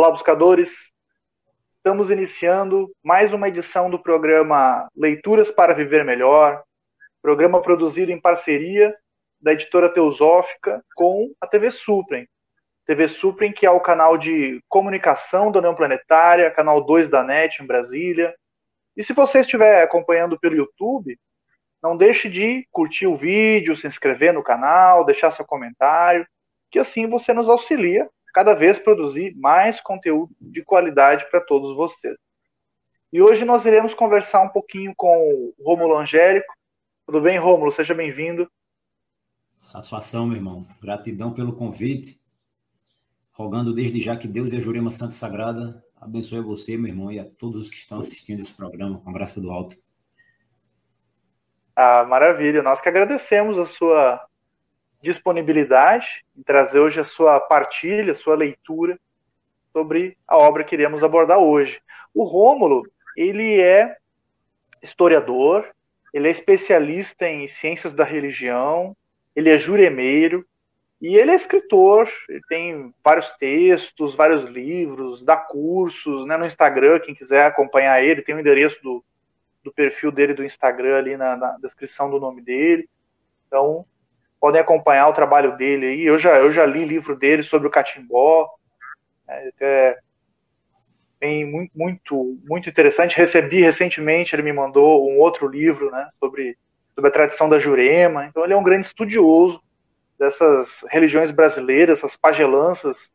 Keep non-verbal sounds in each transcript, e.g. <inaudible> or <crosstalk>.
Olá, buscadores. Estamos iniciando mais uma edição do programa Leituras para Viver Melhor, programa produzido em parceria da editora Teosófica com a TV Suprem. TV Suprem, que é o canal de comunicação da União Planetária, canal 2 da NET em Brasília. E se você estiver acompanhando pelo YouTube, não deixe de curtir o vídeo, se inscrever no canal, deixar seu comentário, que assim você nos auxilia cada vez produzir mais conteúdo de qualidade para todos vocês. E hoje nós iremos conversar um pouquinho com o Rômulo Angélico. Tudo bem, Rômulo? Seja bem-vindo. Satisfação, meu irmão. Gratidão pelo convite. Rogando desde já que Deus e a Jurema Santa Sagrada abençoe você, meu irmão, e a todos os que estão assistindo esse programa, com graça do alto. Ah, maravilha. Nós que agradecemos a sua disponibilidade em trazer hoje a sua partilha, a sua leitura sobre a obra que iremos abordar hoje. O Rômulo, ele é historiador, ele é especialista em ciências da religião, ele é juremeiro e ele é escritor, ele tem vários textos, vários livros, dá cursos né, no Instagram, quem quiser acompanhar ele, tem o endereço do, do perfil dele do Instagram ali na, na descrição do nome dele. Então, podem acompanhar o trabalho dele aí. Eu já, eu já li livro dele sobre o catimbó. É, é bem, muito, muito, muito interessante. Recebi recentemente, ele me mandou um outro livro né, sobre, sobre a tradição da Jurema. Então, ele é um grande estudioso dessas religiões brasileiras, essas pagelanças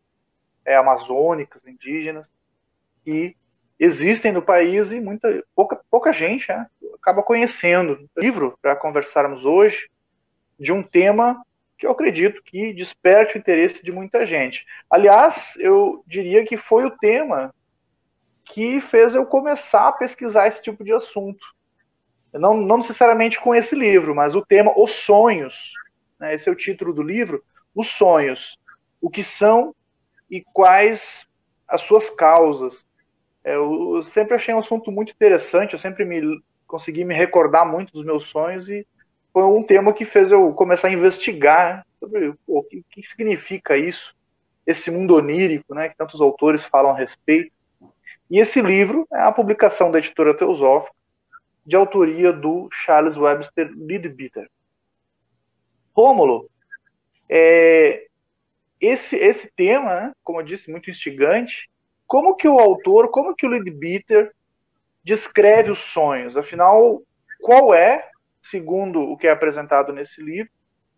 é, amazônicas, indígenas, que existem no país e muita, pouca, pouca gente né, acaba conhecendo. Livro para conversarmos hoje de um tema que eu acredito que desperte o interesse de muita gente. Aliás, eu diria que foi o tema que fez eu começar a pesquisar esse tipo de assunto. Não, não necessariamente com esse livro, mas o tema Os Sonhos. Né, esse é o título do livro. Os Sonhos. O que são e quais as suas causas. É, eu sempre achei um assunto muito interessante, eu sempre me consegui me recordar muito dos meus sonhos e foi um tema que fez eu começar a investigar sobre pô, o que, que, significa isso, esse mundo onírico, né, que tantos autores falam a respeito. E esse livro é a publicação da editora Teosófica, de autoria do Charles Webster Leadbeater. Rômulo, é, esse, esse tema, né, como eu disse, muito instigante, como que o autor, como que o Leadbeater descreve os sonhos? Afinal, qual é segundo o que é apresentado nesse livro.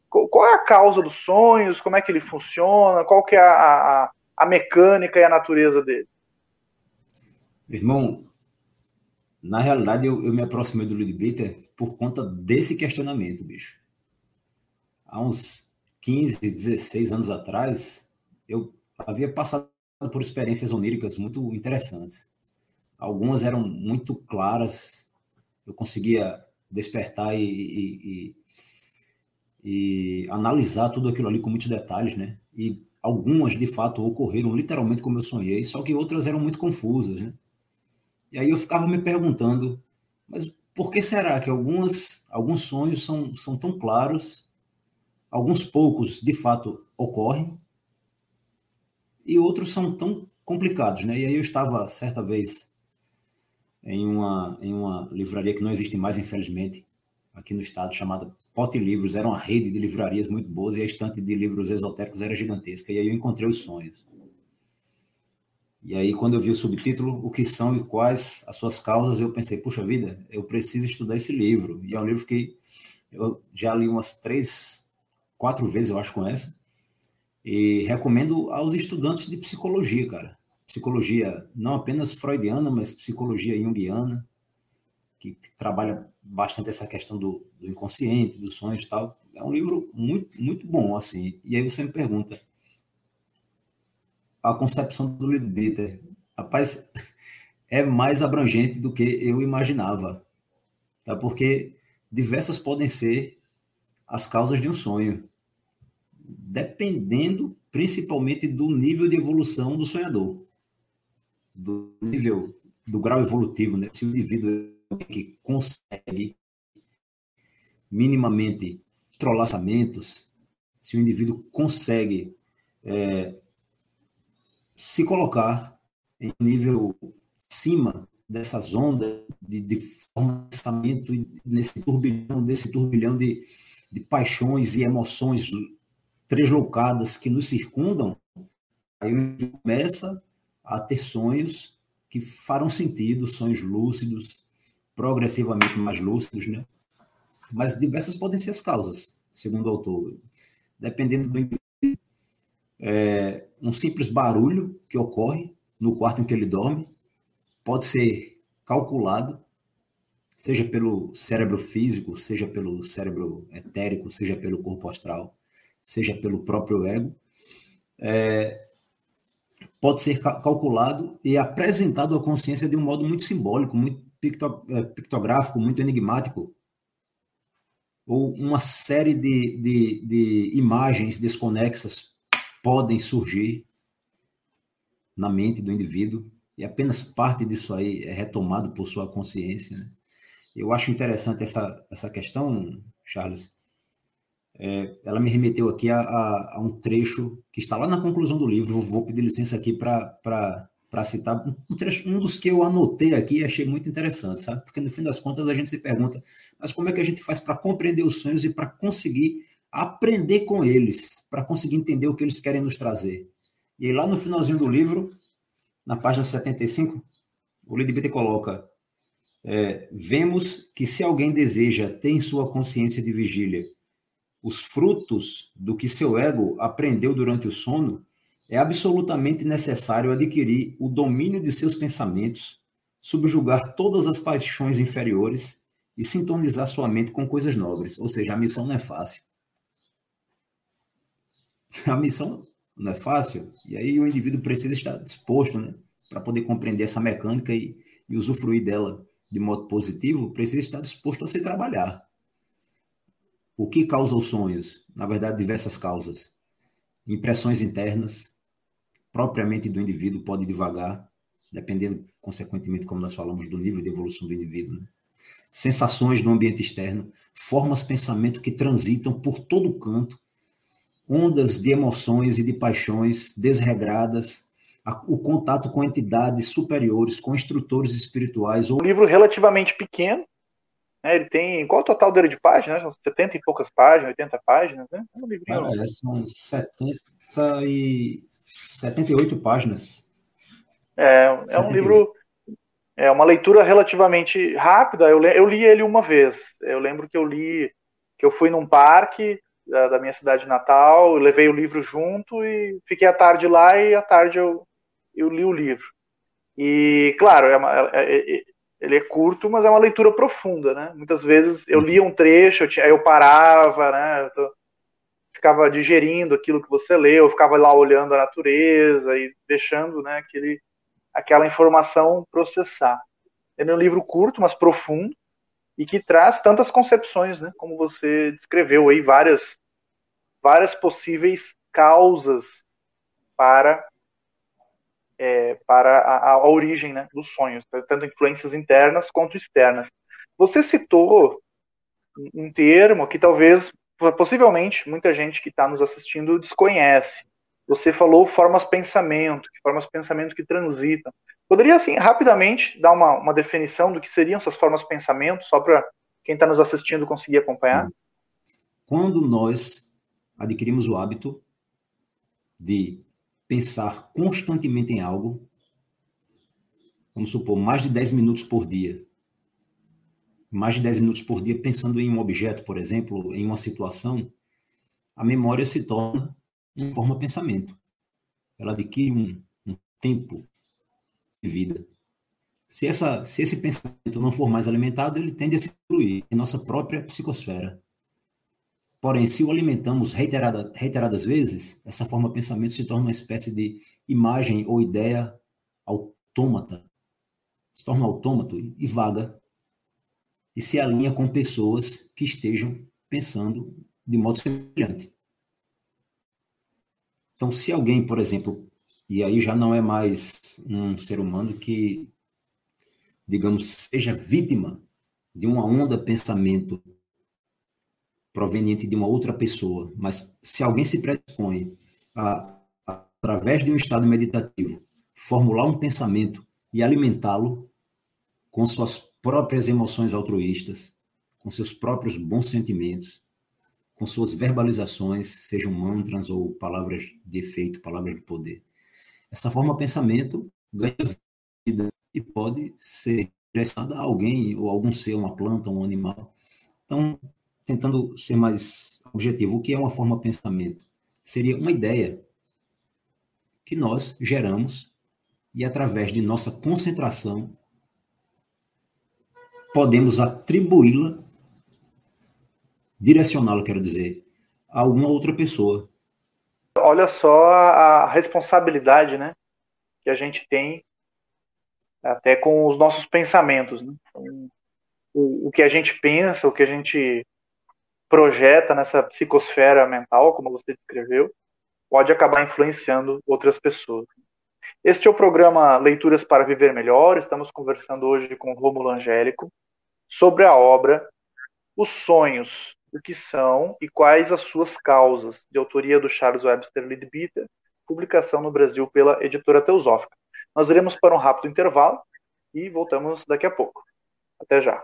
Qual é a causa dos sonhos? Como é que ele funciona? Qual que é a, a, a mecânica e a natureza dele? Irmão, na realidade eu, eu me aproximei do Ludwig por conta desse questionamento, bicho. Há uns 15, 16 anos atrás, eu havia passado por experiências oníricas muito interessantes. Algumas eram muito claras, eu conseguia despertar e, e, e, e, analisar tudo aquilo ali com muitos detalhes, né? E algumas, de fato, ocorreram literalmente como eu sonhei, só que outras eram muito confusas, né? E aí eu ficava me perguntando, mas por que será que algumas, alguns sonhos são, são tão claros, alguns poucos, de fato, ocorrem, e outros são tão complicados, né? E aí eu estava, certa vez, em uma, em uma livraria que não existe mais, infelizmente, aqui no estado, chamada Pote Livros. Era uma rede de livrarias muito boas e a estante de livros esotéricos era gigantesca. E aí eu encontrei os sonhos. E aí, quando eu vi o subtítulo, o que são e quais as suas causas, eu pensei, puxa vida, eu preciso estudar esse livro. E é um livro que eu já li umas três, quatro vezes, eu acho, com essa. E recomendo aos estudantes de psicologia, cara psicologia não apenas freudiana, mas psicologia junguiana, que trabalha bastante essa questão do, do inconsciente, dos sonhos e tal. É um livro muito, muito bom, assim. E aí você me pergunta, a concepção do livro rapaz, <laughs> é mais abrangente do que eu imaginava, tá? Porque diversas podem ser as causas de um sonho, dependendo principalmente do nível de evolução do sonhador do nível, do grau evolutivo, né? se o indivíduo é que consegue minimamente controlar se o indivíduo consegue é, se colocar em nível acima dessas ondas de, de pensamento nesse turbilhão, desse turbilhão de, de paixões e emoções tresloucadas que nos circundam, aí começa a ter sonhos que farão sentido, sonhos lúcidos, progressivamente mais lúcidos, né? Mas diversas podem ser as causas, segundo o autor. Dependendo do indivíduo, é, um simples barulho que ocorre no quarto em que ele dorme pode ser calculado, seja pelo cérebro físico, seja pelo cérebro etérico, seja pelo corpo astral, seja pelo próprio ego, é, pode ser calculado e apresentado à consciência de um modo muito simbólico, muito é, pictográfico, muito enigmático, ou uma série de, de, de imagens desconexas podem surgir na mente do indivíduo e apenas parte disso aí é retomado por sua consciência. Né? Eu acho interessante essa, essa questão, Charles. É, ela me remeteu aqui a, a, a, um trecho que está lá na conclusão do livro. Vou pedir licença aqui para citar um, trecho, um dos que eu anotei aqui e achei muito interessante, sabe? Porque no fim das contas a gente se pergunta, mas como é que a gente faz para compreender os sonhos e para conseguir aprender com eles, para conseguir entender o que eles querem nos trazer? E aí, lá no finalzinho do livro, na página 75, o Lidbiter coloca: é, vemos que se alguém deseja ter em sua consciência de vigília os frutos do que seu ego aprendeu durante o sono, é absolutamente necessário adquirir o domínio de seus pensamentos, subjugar todas as paixões inferiores e sintonizar sua mente com coisas nobres. Ou seja, a missão não é fácil. <laughs> A missão não é fácil, e aí o indivíduo precisa estar disposto, né, para poder compreender essa mecânica e, e usufruir dela de modo positivo, precisa estar disposto a se trabalhar. O que causa os sonhos? Na verdade, diversas causas. Impressões internas, propriamente do indivíduo, pode devagar, dependendo, consequentemente, como nós falamos, do nível de evolução do indivíduo. Né? Sensações no ambiente externo, formas de pensamento que transitam por todo canto, ondas de emoções e de paixões desregradas, o contato com entidades superiores, com instrutores espirituais. Um livro relativamente pequeno, né? ele tem. Qual o total dele de páginas? São 70 e poucas páginas, 80 páginas, né? É um livrinho. Ah, é, são 70 e 78 páginas. É, é um livro. É uma leitura relativamente rápida. Eu, eu li ele uma vez. Eu lembro que eu li, que eu fui num parque, da, da, minha cidade natal, levei o livro junto e fiquei a tarde lá e à tarde eu, eu li o livro. E, claro, é uma, é, é, é, ele é curto, mas é uma leitura profunda, né? Muitas vezes eu lia um trecho, eu, tinha, eu parava, né? Eu tô, ficava digerindo aquilo que você leu, eu ficava lá olhando a natureza e deixando, né, aquele, aquela informação processar. Ele é um livro curto, mas profundo, e que traz tantas concepções, né, como você descreveu aí, várias, várias possíveis causas para, é, para a, a, origem né, dos sonhos, tanto influências internas quanto externas. Você citou um termo que talvez, possivelmente, muita gente que está nos assistindo desconhece. Você falou formas pensamento, formas pensamento que transitam. Poderia, assim, rapidamente dar uma, uma definição do que seriam essas formas pensamento, só para quem está nos assistindo conseguir acompanhar? Quando nós adquirimos o hábito de pensar constantemente em algo, vamos supor, mais de 10 minutos por dia, mais de 10 minutos por dia pensando em um objeto, por exemplo, em uma situação, a memória se torna uma forma de pensamento. Ela adquire um, um tempo de vida. Se, essa, se esse pensamento não for mais alimentado, ele tende a se incluir em nossa própria psicosfera. Porém, se o alimentamos reiterada, reiteradas vezes, essa forma de pensamento se torna uma espécie de imagem ou ideia autômata. Se torna autômato e vaga. E se alinha com pessoas que estejam pensando de modo semelhante. Então, se alguém, por exemplo, e aí já não é mais um ser humano que, digamos, seja vítima de uma onda pensamento proveniente de uma outra pessoa, mas se alguém se predispõe a, a através de um estado meditativo, formular um pensamento e alimentá-lo com suas próprias emoções altruístas, com seus próprios bons sentimentos, com suas verbalizações, sejam mantras ou palavras de efeito, palavras de poder. Essa forma de pensamento ganha vida e pode ser direcionada a alguém ou algum ser, uma planta, um animal. Então, tentando ser mais objetivo, o que é uma forma de pensamento? Seria uma ideia que nós geramos e através de nossa concentração podemos atribuí-la, direcioná-la, quero dizer, a alguma outra pessoa. Olha só a responsabilidade, né, que a gente tem até com os nossos pensamentos, né? o, o que a gente pensa, o que a gente projeta nessa psicosfera mental, como você descreveu, pode acabar influenciando outras pessoas. Este é o programa Leituras para Viver Melhor. Estamos conversando hoje com Rômulo Angélico sobre a obra Os Sonhos, o que são e quais as suas causas, de autoria do Charles Webster Leadbeater, publicação no Brasil pela editora Teosófica. Nós iremos para um rápido intervalo e voltamos daqui a pouco. Até já.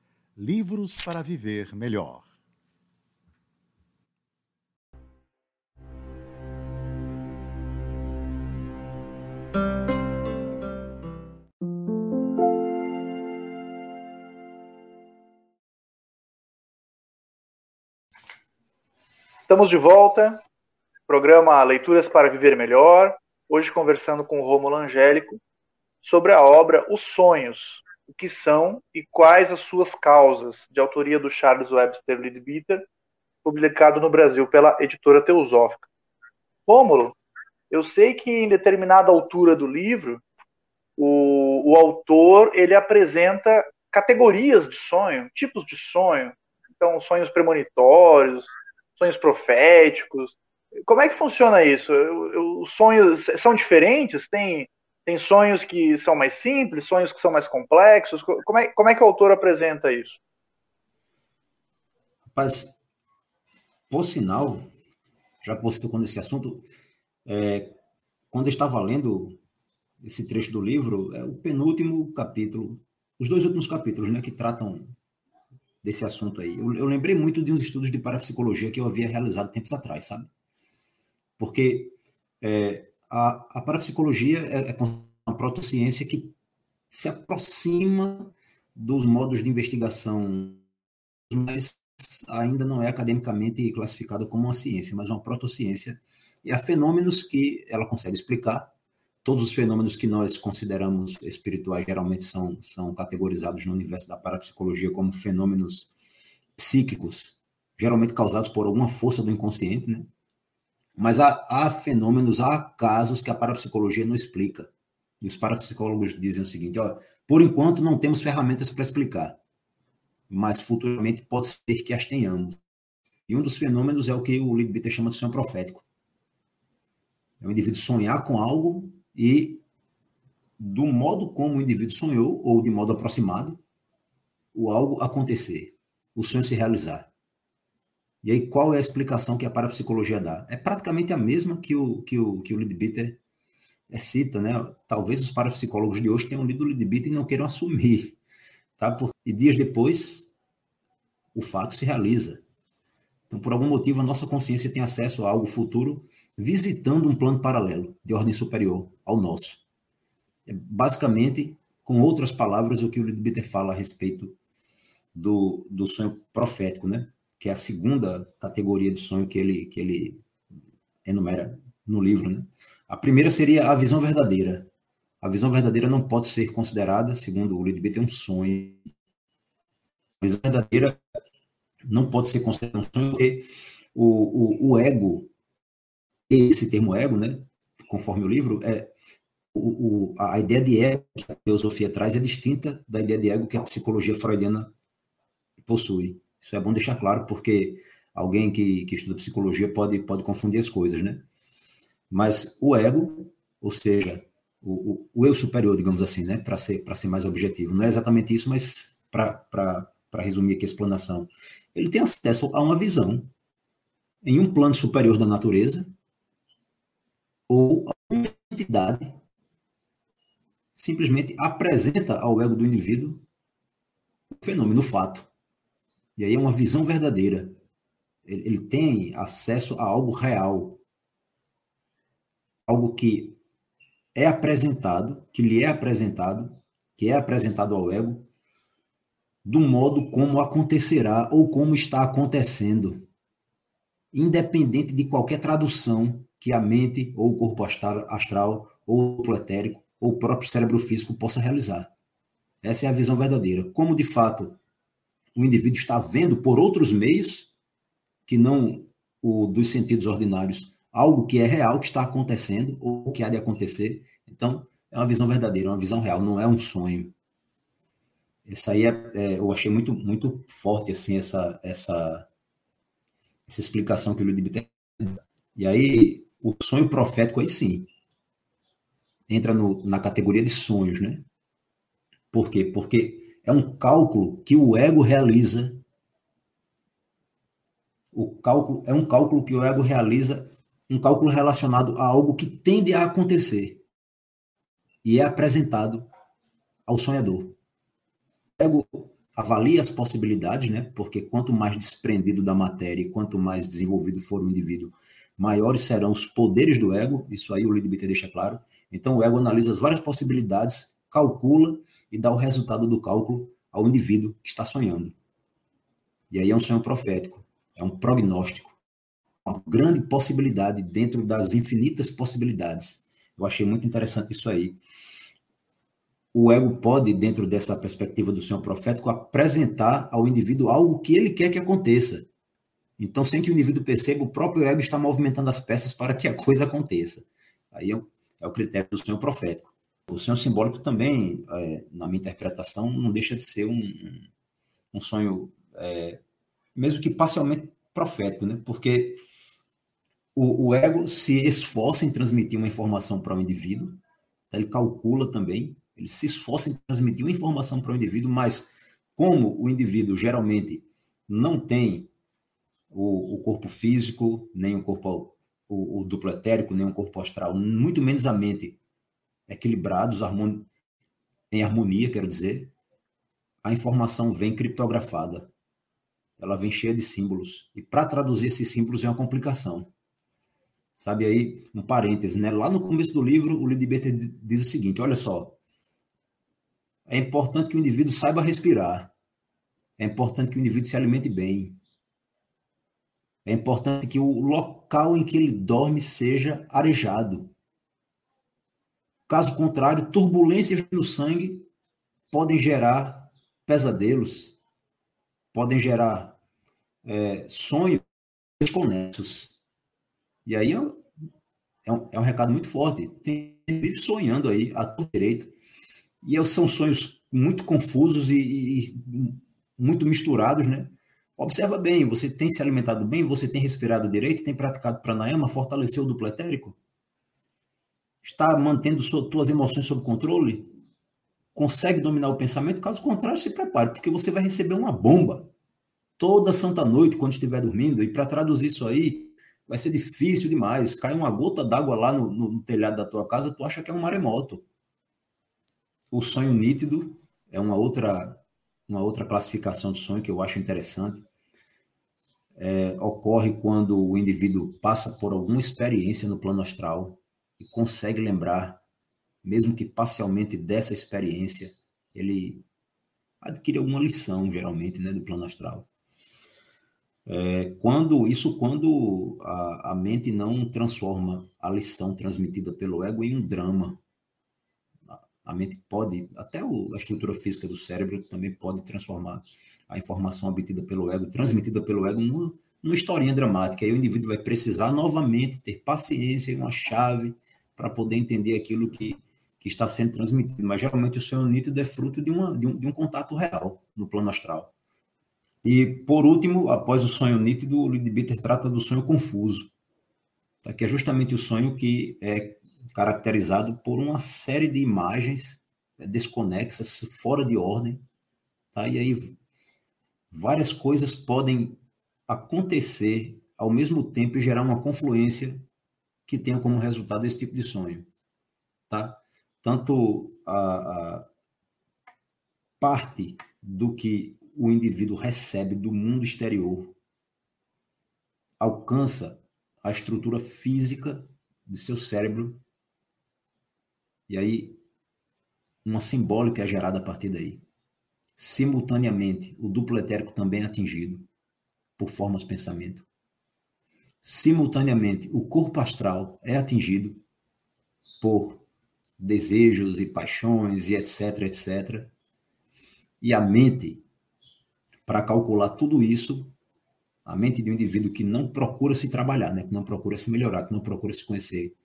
Livros para Viver Melhor. Estamos de volta. Programa Leituras para Viver Melhor. Hoje conversando com o Rômulo Angélico sobre a obra Os Sonhos, o que são e quais as suas causas, de autoria do Charles Webster Leadbeater, publicado no Brasil pela editora Teosófica. Rômulo, eu sei que em determinada altura do livro, o, o autor ele apresenta categorias de sonho, tipos de sonho. Então, sonhos premonitórios, sonhos proféticos. Como é que funciona isso? Os sonhos são diferentes? Tem tem sonhos que são mais simples, sonhos que são mais complexos. Como é, como é que o autor apresenta isso? Rapaz, por sinal, já que você tocou nesse assunto, é, quando eu estava lendo esse trecho do livro, é o penúltimo capítulo, os dois últimos capítulos, né, que tratam desse assunto aí. Eu, eu lembrei muito de uns estudos de parapsicologia que eu havia realizado tempos atrás, sabe? Porque é, a, a parapsicologia é, é uma protociência que se aproxima dos modos de investigação, mas ainda não é academicamente classificada como uma ciência, mas uma protociência. E há fenômenos que ela consegue explicar. Todos os fenômenos que nós consideramos espirituais geralmente são, são categorizados no universo da parapsicologia como fenômenos psíquicos, geralmente causados por alguma força do inconsciente, né? Mas há, há fenômenos, há casos que a parapsicologia não explica. E os parapsicólogos dizem o seguinte: ó, por enquanto não temos ferramentas para explicar, mas futuramente pode ser que as tenhamos. E um dos fenômenos é o que o Lidbitter chama de sonho profético. É o indivíduo sonhar com algo e, do modo como o indivíduo sonhou, ou de modo aproximado, o algo acontecer, o sonho se realizar. E aí, qual é a explicação que a parapsicologia dá? É praticamente a mesma que o, que o, que o Lidbitter é, cita, né? Talvez os parapsicólogos de hoje tenham lido o Lidbitter e não queiram assumir, tá? E dias depois o fato se realiza. Então, por algum motivo, a nossa consciência tem acesso a algo futuro visitando um plano paralelo, de ordem superior ao nosso. É basicamente, com outras palavras, o que o Lidbitter fala a respeito do, do sonho profético, né? Que é a segunda categoria de sonho que ele, que ele enumera no livro. Né? A primeira seria a visão verdadeira. A visão verdadeira não pode ser considerada, segundo o Lidbitter, um sonho. A visão verdadeira não pode ser considerada um sonho porque o, o, o ego esse termo ego, né, conforme o livro, é o, o, a ideia de ego que a teosofia traz é distinta da ideia de ego que a psicologia freudiana possui. Isso é bom deixar claro, porque alguém que, que estuda psicologia pode, pode confundir as coisas, né? Mas o ego, ou seja, o, o, o eu superior, digamos assim, né, para ser, ser mais objetivo, não é exatamente isso, mas para resumir aqui a explanação, ele tem acesso a uma visão em um plano superior da natureza, ou uma entidade simplesmente apresenta ao ego do indivíduo o fenômeno, o fato. E aí é uma visão verdadeira. Ele, ele tem acesso a algo real. Algo que é apresentado, que lhe é apresentado, que é apresentado ao ego, do modo como acontecerá ou como está acontecendo, independente de qualquer tradução que a mente ou o corpo astral ou o etérico ou o próprio cérebro físico possa realizar. Essa é a visão verdadeira. Como de fato o indivíduo está vendo por outros meios que não o dos sentidos ordinários, algo que é real, que está acontecendo ou que há de acontecer. Então, é uma visão verdadeira, uma visão real, não é um sonho. Isso aí é, é, eu achei muito muito forte assim essa essa essa explicação que o Ludwig tem. E aí o sonho profético aí sim entra no, na categoria de sonhos, né? Por quê? Porque é um cálculo que o ego realiza. O cálculo é um cálculo que o ego realiza, um cálculo relacionado a algo que tende a acontecer e é apresentado ao sonhador. O ego avalia as possibilidades, né? Porque quanto mais desprendido da matéria e quanto mais desenvolvido for o indivíduo, maiores serão os poderes do ego, isso aí o Lidbitter deixa claro. Então o ego analisa as várias possibilidades, calcula e dá o resultado do cálculo ao indivíduo que está sonhando. E aí é um sonho profético, é um prognóstico, uma grande possibilidade dentro das infinitas possibilidades. Eu achei muito interessante isso aí. O ego pode, dentro dessa perspectiva do sonho profético, apresentar ao indivíduo algo que ele quer que aconteça. Então, sem que o indivíduo perceba, o próprio ego está movimentando as peças para que a coisa aconteça. Aí é, é o critério do sonho profético. O sonho simbólico também, é, na minha interpretação, não deixa de ser um, um sonho, é, mesmo que parcialmente profético, né? porque o, o, ego se esforça em transmitir uma informação para o indivíduo, tá? ele calcula também, ele se esforça em transmitir uma informação para o indivíduo, mas como o indivíduo geralmente não tem o, o corpo físico, nem o corpo o, o, duplo etérico, nem o corpo astral, muito menos a mente equilibrados, em harmonia, quero dizer, a informação vem criptografada. Ela vem cheia de símbolos. E para traduzir esses símbolos é uma complicação. Sabe aí, um parêntese, né? Lá no começo do livro, o Lidberter diz o seguinte: olha só. É importante que o indivíduo saiba respirar. É importante que o indivíduo se alimente bem. É importante que o local em que ele dorme seja arejado. Caso contrário, turbulências no sangue podem gerar pesadelos, podem gerar é, sonhos desconexos. E aí é um, é um, é recado muito forte. Tem vive sonhando aí a todo direito. E são sonhos muito confusos e, e muito misturados, né? Observa bem, você tem se alimentado bem, você tem respirado direito, tem praticado pranayama, fortaleceu o duplo etérico? Está mantendo suas emoções sob controle? Consegue dominar o pensamento? Caso contrário, se prepare, porque você vai receber uma bomba toda santa noite quando estiver dormindo. E para traduzir isso aí, vai ser difícil demais. Cai uma gota d'água lá no, no telhado da tua casa, tu acha que é um maremoto. O sonho nítido é uma outra uma outra classificação de sonho que eu acho interessante. É, ocorre quando o indivíduo passa por alguma experiência no plano astral e consegue lembrar, mesmo que parcialmente dessa experiência, ele adquire alguma lição, geralmente, né, do plano astral. É, quando isso quando a, a mente não transforma a lição transmitida pelo ego em um drama. A, a mente pode, até o, a estrutura física do cérebro também pode transformar a informação obtida pelo ego, transmitida pelo ego, numa, numa historinha dramática. Aí o indivíduo vai precisar novamente ter paciência uma chave para poder entender aquilo que, que está sendo transmitido. Mas geralmente o sonho nítido é fruto de, uma, de, um, de um contato real no plano astral. E, por último, após o sonho nítido, o Lidbitter trata do sonho confuso, tá? que é justamente o sonho que é caracterizado por uma série de imagens é, desconexas, fora de ordem, tá? e aí várias coisas podem acontecer ao mesmo tempo e gerar uma confluência que tenha como resultado esse tipo de sonho. Tá? Tanto a, a parte do que o indivíduo recebe do mundo exterior alcança a estrutura física do seu cérebro e aí uma simbólica é gerada a partir daí. Simultaneamente, o duplo etérico também é atingido por formas de pensamento. Simultaneamente, o corpo astral é atingido por desejos e paixões e etc, etc. E a mente para calcular tudo isso, a mente de um indivíduo que não procura se trabalhar, né? que não procura se melhorar, que não procura se conhecer,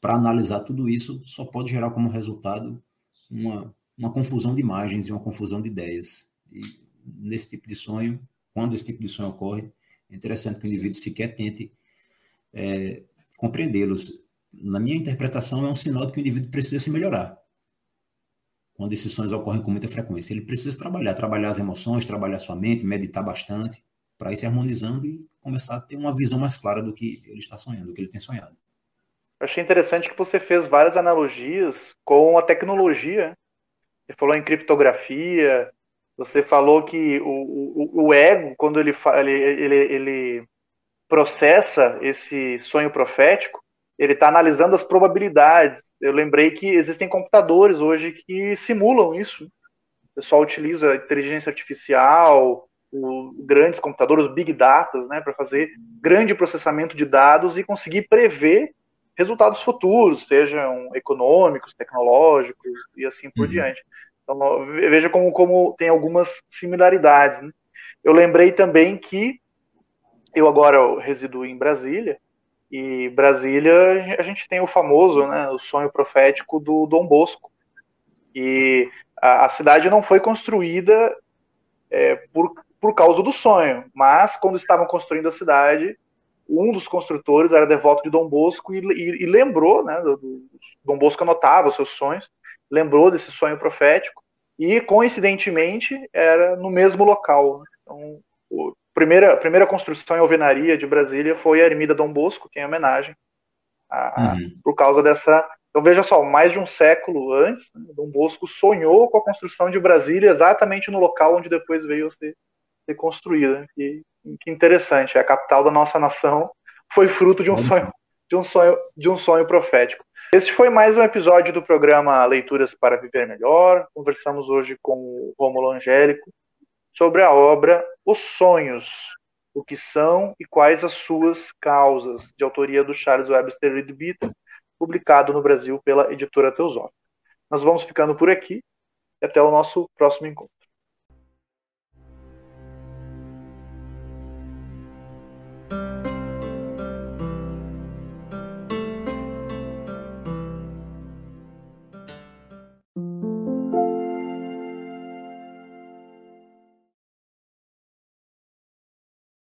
para analisar tudo isso, só pode gerar como resultado uma, uma confusão de imagens e uma confusão de ideias. E nesse tipo de sonho, quando esse tipo de sonho ocorre, é interessante que o indivíduo sequer tente é, compreendê-los. Na minha interpretação, é um sinal de que o indivíduo precisa se melhorar quando esses sonhos ocorrem com muita frequência. Ele precisa trabalhar, trabalhar as emoções, trabalhar sua mente, meditar bastante, para ir se harmonizando e começar a ter uma visão mais clara do que ele está sonhando, do que ele tem sonhado. Eu achei interessante que você fez várias analogias com a tecnologia. Você falou em criptografia, você falou que o, o, o ego, quando ele, ele, ele, ele processa esse sonho profético, ele está analisando as probabilidades. Eu lembrei que existem computadores hoje que simulam isso. O pessoal utiliza inteligência artificial, grandes computadores, big data, né, para fazer grande processamento de dados e conseguir prever resultados futuros, sejam econômicos, tecnológicos e assim por uhum. diante. Então, veja como, como tem algumas similaridades. Né? Eu lembrei também que eu agora resido em Brasília e Brasília, a gente tem o famoso, né, o sonho profético do Dom Bosco. E a, a cidade não foi construída é, por, por causa do sonho, mas quando estavam construindo a cidade, um dos construtores era devoto de Dom Bosco e, e, e lembrou, né, do, do, Dom Bosco anotava os seus sonhos, lembrou desse sonho profético e coincidentemente era no mesmo local. Né. Então, o, primeira, a primeira construção em alvenaria de Brasília foi a Ermida Dom Bosco, que é em homenagem, a, uhum. por causa dessa. Então veja só, mais de um século antes, né, Dom Bosco sonhou com a construção de Brasília exatamente no local onde depois veio a ser, ser construída. Que, que interessante, a capital da nossa nação foi fruto de um sonho, de um sonho, de um sonho profético. Esse foi mais um episódio do programa Leituras para Viver Melhor. Conversamos hoje com o Romulo Angélico, sobre a obra Os Sonhos, o que são e quais as suas causas, de autoria do Charles Webster Leadbeater, publicado no Brasil pela editora Teosófica. Nós vamos ficando por aqui e até o nosso próximo encontro.